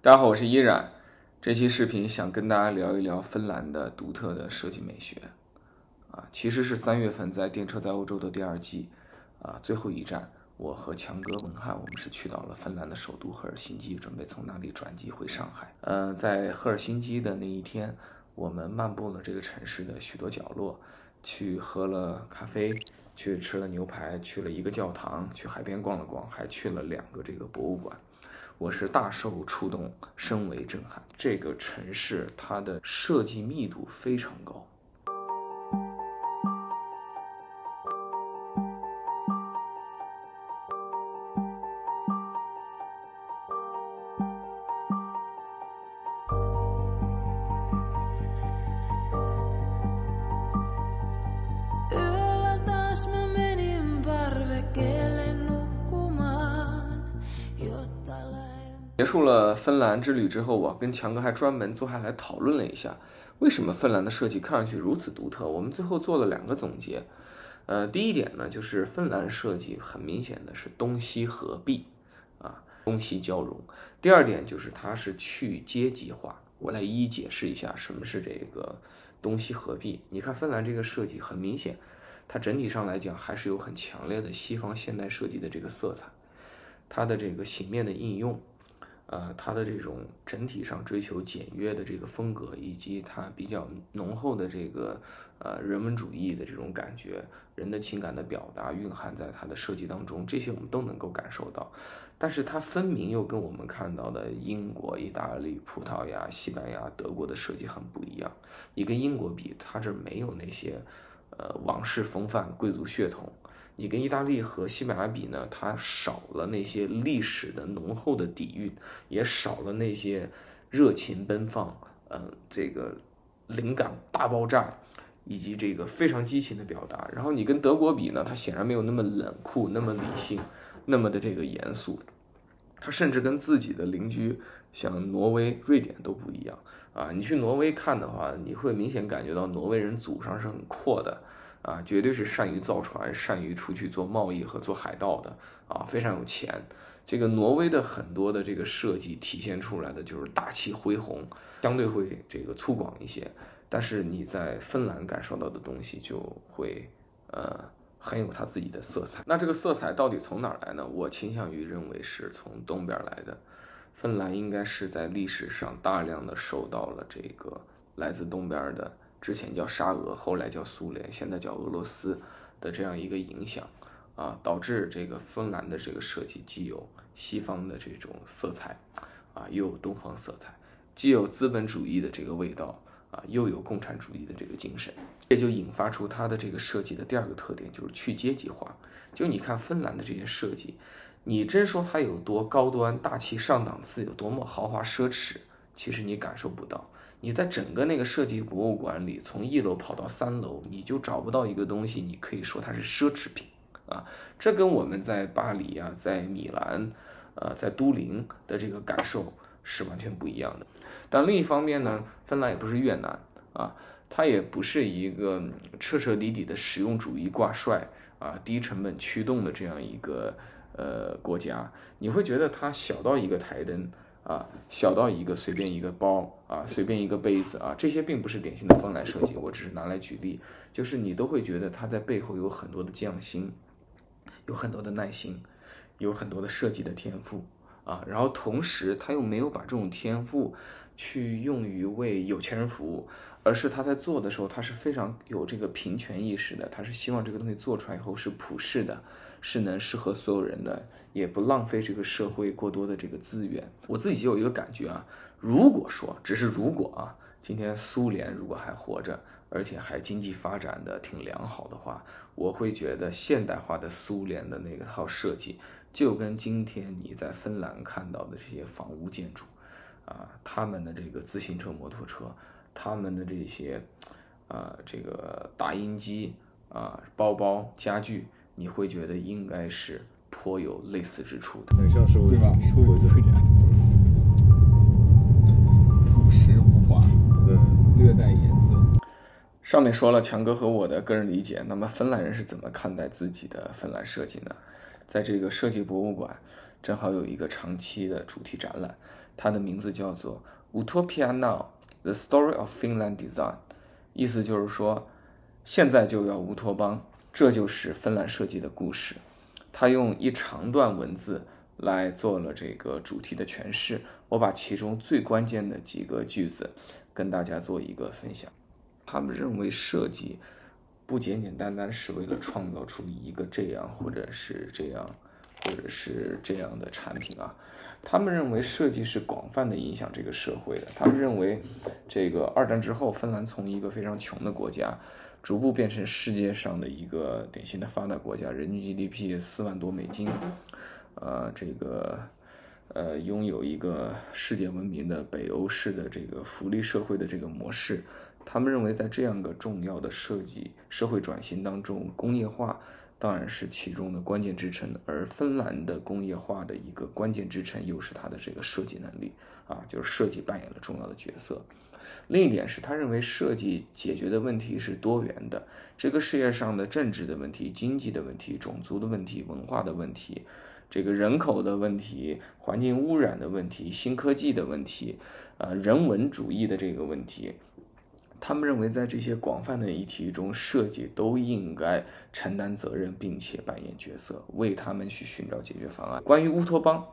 大家好，我是依然。这期视频想跟大家聊一聊芬兰的独特的设计美学。啊，其实是三月份在《电车在欧洲》的第二季，啊，最后一站，我和强哥文翰，我们是去到了芬兰的首都赫尔辛基，准备从那里转机回上海。呃，在赫尔辛基的那一天，我们漫步了这个城市的许多角落，去喝了咖啡，去吃了牛排，去了一个教堂，去海边逛了逛，还去了两个这个博物馆。我是大受触动，深为震撼。这个城市它的设计密度非常高。结束了芬兰之旅之后，我跟强哥还专门坐下来讨论了一下，为什么芬兰的设计看上去如此独特。我们最后做了两个总结，呃，第一点呢，就是芬兰设计很明显的是东西合璧，啊，东西交融。第二点就是它是去阶级化。我来一一解释一下什么是这个东西合璧。你看芬兰这个设计很明显，它整体上来讲还是有很强烈的西方现代设计的这个色彩，它的这个形面的应用。呃，它的这种整体上追求简约的这个风格，以及它比较浓厚的这个呃人文主义的这种感觉，人的情感的表达蕴含在它的设计当中，这些我们都能够感受到。但是它分明又跟我们看到的英国、意大利、葡萄牙、西班牙、德国的设计很不一样。你跟英国比，它这没有那些呃王室风范、贵族血统。你跟意大利和西班牙比呢？它少了那些历史的浓厚的底蕴，也少了那些热情奔放，呃，这个灵感大爆炸，以及这个非常激情的表达。然后你跟德国比呢？它显然没有那么冷酷，那么理性，那么的这个严肃。它甚至跟自己的邻居像挪威、瑞典都不一样啊！你去挪威看的话，你会明显感觉到挪威人祖上是很阔的。啊，绝对是善于造船、善于出去做贸易和做海盗的啊，非常有钱。这个挪威的很多的这个设计体现出来的就是大气恢宏，相对会这个粗犷一些。但是你在芬兰感受到的东西就会呃很有它自己的色彩。那这个色彩到底从哪儿来呢？我倾向于认为是从东边来的。芬兰应该是在历史上大量的受到了这个来自东边的。之前叫沙俄，后来叫苏联，现在叫俄罗斯的这样一个影响啊，导致这个芬兰的这个设计既有西方的这种色彩啊，又有东方色彩，既有资本主义的这个味道啊，又有共产主义的这个精神，这就引发出它的这个设计的第二个特点，就是去阶级化。就你看芬兰的这些设计，你真说它有多高端、大气上档次，有多么豪华奢侈，其实你感受不到。你在整个那个设计博物馆里，从一楼跑到三楼，你就找不到一个东西，你可以说它是奢侈品啊。这跟我们在巴黎啊，在米兰，呃，在都灵的这个感受是完全不一样的。但另一方面呢，芬兰也不是越南啊，它也不是一个彻彻底底的实用主义挂帅啊、低成本驱动的这样一个呃国家。你会觉得它小到一个台灯。啊，小到一个随便一个包啊，随便一个杯子啊，这些并不是典型的芬兰设计，我只是拿来举例，就是你都会觉得他在背后有很多的匠心，有很多的耐心，有很多的设计的天赋啊，然后同时他又没有把这种天赋去用于为有钱人服务，而是他在做的时候，他是非常有这个平权意识的，他是希望这个东西做出来以后是普世的。是能适合所有人的，也不浪费这个社会过多的这个资源。我自己就有一个感觉啊，如果说只是如果啊，今天苏联如果还活着，而且还经济发展的挺良好的话，我会觉得现代化的苏联的那个套设计，就跟今天你在芬兰看到的这些房屋建筑，啊，他们的这个自行车、摩托车，他们的这些，啊，这个打印机啊，包包、家具。你会觉得应该是颇有类似之处的，很像是对吧？说有这点，朴实无华，嗯，略带颜色。上面说了强哥和我的个人理解，那么芬兰人是怎么看待自己的芬兰设计呢？在这个设计博物馆，正好有一个长期的主题展览，它的名字叫做 Utopia Now: The Story of Finland Design，意思就是说，现在就要乌托邦，这就是芬兰设计的故事。他用一长段文字来做了这个主题的诠释，我把其中最关键的几个句子跟大家做一个分享。他们认为设计。不简简单单是为了创造出一个这样或者是这样，或者是这样的产品啊。他们认为设计是广泛的影响这个社会的。他们认为，这个二战之后，芬兰从一个非常穷的国家，逐步变成世界上的一个典型的发达国家，人均 GDP 四万多美金，呃，这个呃，拥有一个世界闻名的北欧式的这个福利社会的这个模式。他们认为，在这样个重要的设计社会转型当中，工业化当然是其中的关键支撑，而芬兰的工业化的一个关键支撑又是它的这个设计能力啊，就是设计扮演了重要的角色。另一点是他认为设计解决的问题是多元的，这个世界上的政治的问题、经济的问题、种族的问题、文化的问题、这个人口的问题、环境污染的问题、新科技的问题，呃，人文主义的这个问题。他们认为，在这些广泛的议题中，设计都应该承担责任，并且扮演角色，为他们去寻找解决方案。关于乌托邦，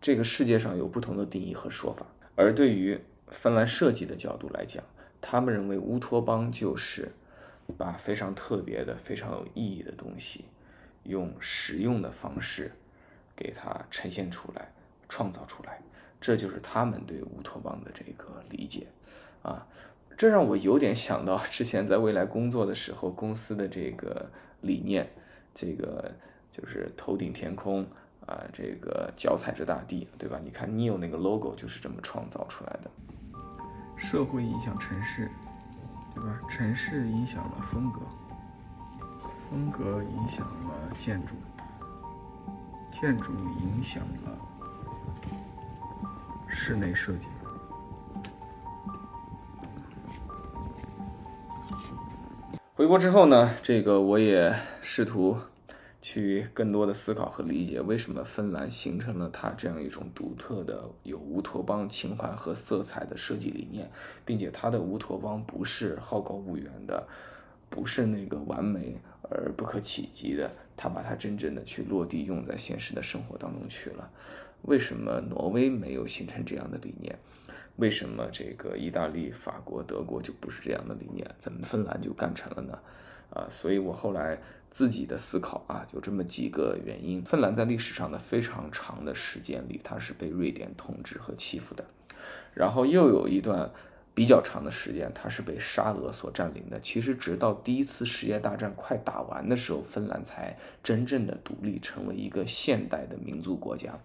这个世界上有不同的定义和说法。而对于芬兰设计的角度来讲，他们认为乌托邦就是把非常特别的、非常有意义的东西，用实用的方式给它呈现出来、创造出来。这就是他们对乌托邦的这个理解，啊。这让我有点想到之前在未来工作的时候，公司的这个理念，这个就是头顶天空啊，这个脚踩着大地，对吧？你看 Neo 那个 logo 就是这么创造出来的。社会影响城市，对吧？城市影响了风格，风格影响了建筑，建筑影响了室内设计。回国之后呢，这个我也试图去更多的思考和理解，为什么芬兰形成了它这样一种独特的有乌托邦情怀和色彩的设计理念，并且它的乌托邦不是好高骛远的，不是那个完美而不可企及的，它把它真正的去落地用在现实的生活当中去了。为什么挪威没有形成这样的理念？为什么这个意大利、法国、德国就不是这样的理念？怎么芬兰就干成了呢？啊，所以我后来自己的思考啊，就这么几个原因。芬兰在历史上的非常长的时间里，它是被瑞典统治和欺负的，然后又有一段比较长的时间，它是被沙俄所占领的。其实直到第一次世界大战快打完的时候，芬兰才真正的独立，成为一个现代的民族国家。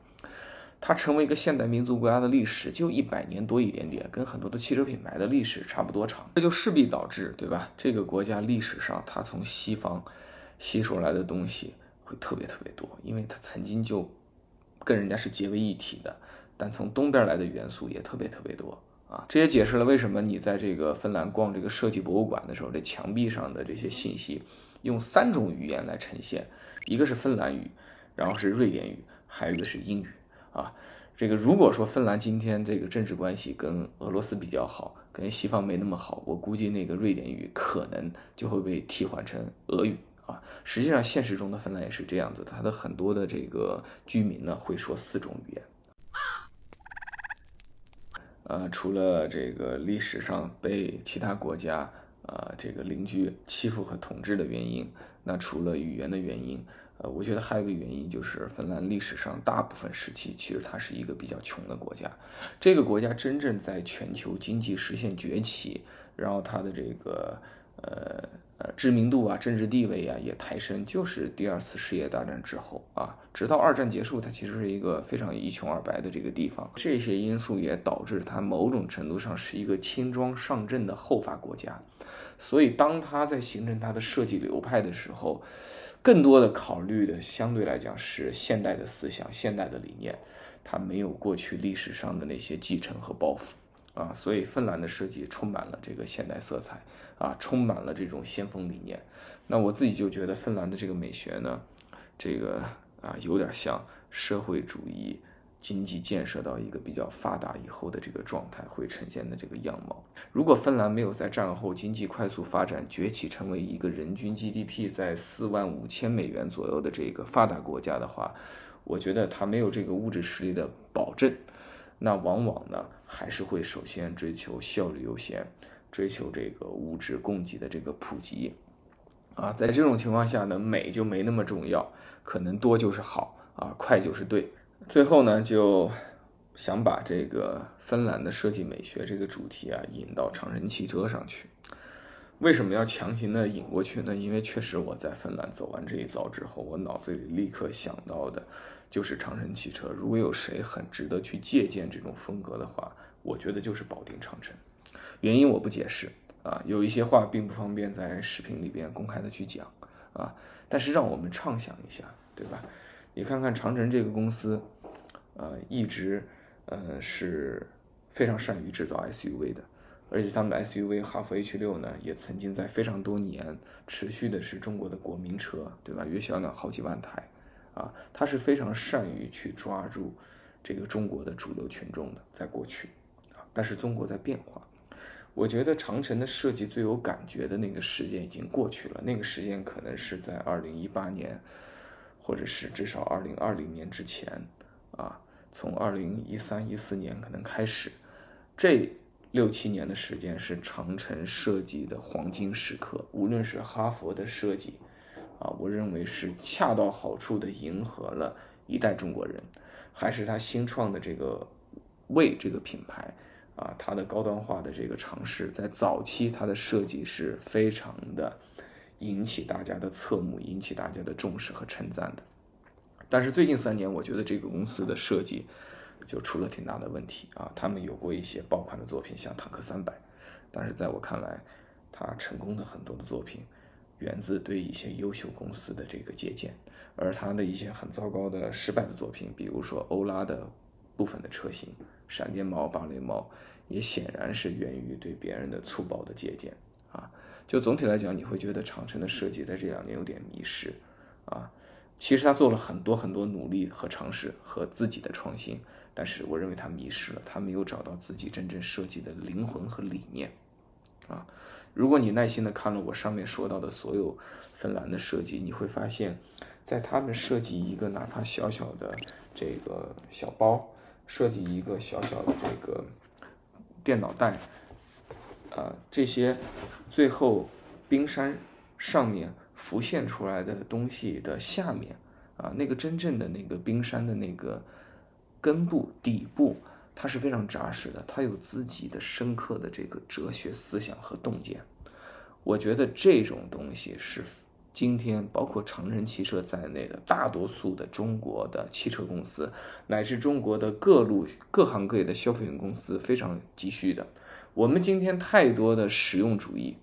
它成为一个现代民族国家的历史就一百年多一点点，跟很多的汽车品牌的历史差不多长，这就势必导致，对吧？这个国家历史上它从西方吸收来的东西会特别特别多，因为它曾经就跟人家是结为一体的。但从东边来的元素也特别特别多啊！这也解释了为什么你在这个芬兰逛这个设计博物馆的时候，这墙壁上的这些信息用三种语言来呈现，一个是芬兰语，然后是瑞典语，还有一个是英语。啊，这个如果说芬兰今天这个政治关系跟俄罗斯比较好，跟西方没那么好，我估计那个瑞典语可能就会被替换成俄语啊。实际上，现实中的芬兰也是这样子，它的很多的这个居民呢会说四种语言。呃，除了这个历史上被其他国家啊这个邻居欺负和统治的原因，那除了语言的原因。呃，我觉得还有一个原因就是，芬兰历史上大部分时期其实它是一个比较穷的国家。这个国家真正在全球经济实现崛起，然后它的这个呃呃知名度啊、政治地位啊也抬升，就是第二次世界大战之后啊，直到二战结束，它其实是一个非常一穷二白的这个地方。这些因素也导致它某种程度上是一个轻装上阵的后发国家。所以，当它在形成它的设计流派的时候，更多的考虑的相对来讲是现代的思想、现代的理念，它没有过去历史上的那些继承和包袱啊。所以，芬兰的设计充满了这个现代色彩啊，充满了这种先锋理念。那我自己就觉得，芬兰的这个美学呢，这个啊，有点像社会主义经济建设到一个比较发达以后的这个状态会呈现的这个样貌。如果芬兰没有在战后经济快速发展崛起，成为一个人均 GDP 在四万五千美元左右的这个发达国家的话，我觉得它没有这个物质实力的保证，那往往呢还是会首先追求效率优先，追求这个物质供给的这个普及。啊，在这种情况下呢，美就没那么重要，可能多就是好啊，快就是对。最后呢，就想把这个芬兰的设计美学这个主题啊引到长城汽车上去。为什么要强行的引过去呢？因为确实我在芬兰走完这一遭之后，我脑子里立刻想到的就是长城汽车。如果有谁很值得去借鉴这种风格的话，我觉得就是保定长城。原因我不解释。啊，有一些话并不方便在视频里边公开的去讲啊，但是让我们畅想一下，对吧？你看看长城这个公司，呃，一直呃是非常善于制造 SUV 的，而且他们的 SUV 哈弗 H 六呢，也曾经在非常多年持续的是中国的国民车，对吧？月销量好几万台，啊，它是非常善于去抓住这个中国的主流群众的，在过去啊，但是中国在变化。我觉得长城的设计最有感觉的那个时间已经过去了，那个时间可能是在二零一八年，或者是至少二零二零年之前，啊，从二零一三一四年可能开始，这六七年的时间是长城设计的黄金时刻。无论是哈佛的设计，啊，我认为是恰到好处的迎合了一代中国人，还是他新创的这个魏这个品牌。啊，它的高端化的这个尝试，在早期它的设计是非常的引起大家的侧目，引起大家的重视和称赞的。但是最近三年，我觉得这个公司的设计就出了挺大的问题啊。他们有过一些爆款的作品，像坦克三百，但是在我看来，他成功的很多的作品源自对一些优秀公司的这个借鉴，而他的一些很糟糕的失败的作品，比如说欧拉的。部分的车型，闪电猫、芭蕾猫，也显然是源于对别人的粗暴的借鉴啊。就总体来讲，你会觉得长城的设计在这两年有点迷失啊。其实他做了很多很多努力和尝试和自己的创新，但是我认为他迷失了，他没有找到自己真正设计的灵魂和理念啊。如果你耐心的看了我上面说到的所有芬兰的设计，你会发现，在他们设计一个哪怕小小的这个小包。设计一个小小的这个电脑袋，啊，这些最后冰山上面浮现出来的东西的下面，啊，那个真正的那个冰山的那个根部底部，它是非常扎实的，它有自己的深刻的这个哲学思想和洞见。我觉得这种东西是。今天，包括长城汽车在内的大多数的中国的汽车公司，乃至中国的各路各行各业的消费品公司，非常急需的。我们今天太多的实用主义，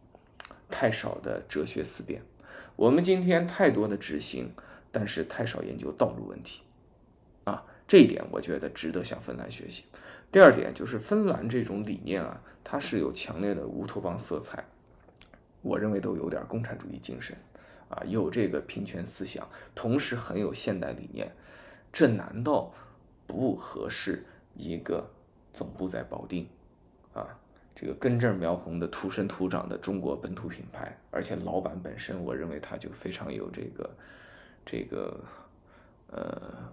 太少的哲学思辨；我们今天太多的执行，但是太少研究道路问题。这一点我觉得值得向芬兰学习。第二点就是芬兰这种理念啊，它是有强烈的乌托邦色彩，我认为都有点共产主义精神。啊，有这个平权思想，同时很有现代理念，这难道不合适一个总部在保定啊？这个根正苗红的土生土长的中国本土品牌，而且老板本身，我认为他就非常有这个这个呃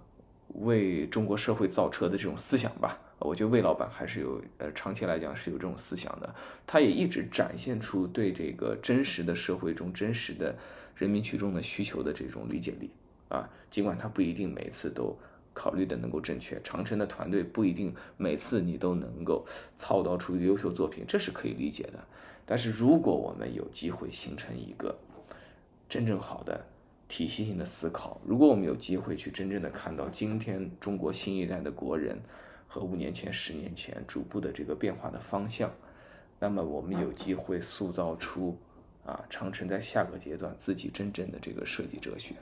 为中国社会造车的这种思想吧。我觉得魏老板还是有呃长期来讲是有这种思想的，他也一直展现出对这个真实的社会中真实的。人民群众的需求的这种理解力啊，尽管他不一定每次都考虑的能够正确，长城的团队不一定每次你都能够操刀出优秀作品，这是可以理解的。但是如果我们有机会形成一个真正好的体系性的思考，如果我们有机会去真正的看到今天中国新一代的国人和五年前、十年前逐步的这个变化的方向，那么我们有机会塑造出。啊，长城在下个阶段自己真正的这个设计哲学，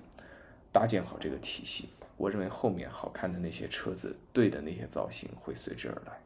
搭建好这个体系，我认为后面好看的那些车子，对的那些造型会随之而来。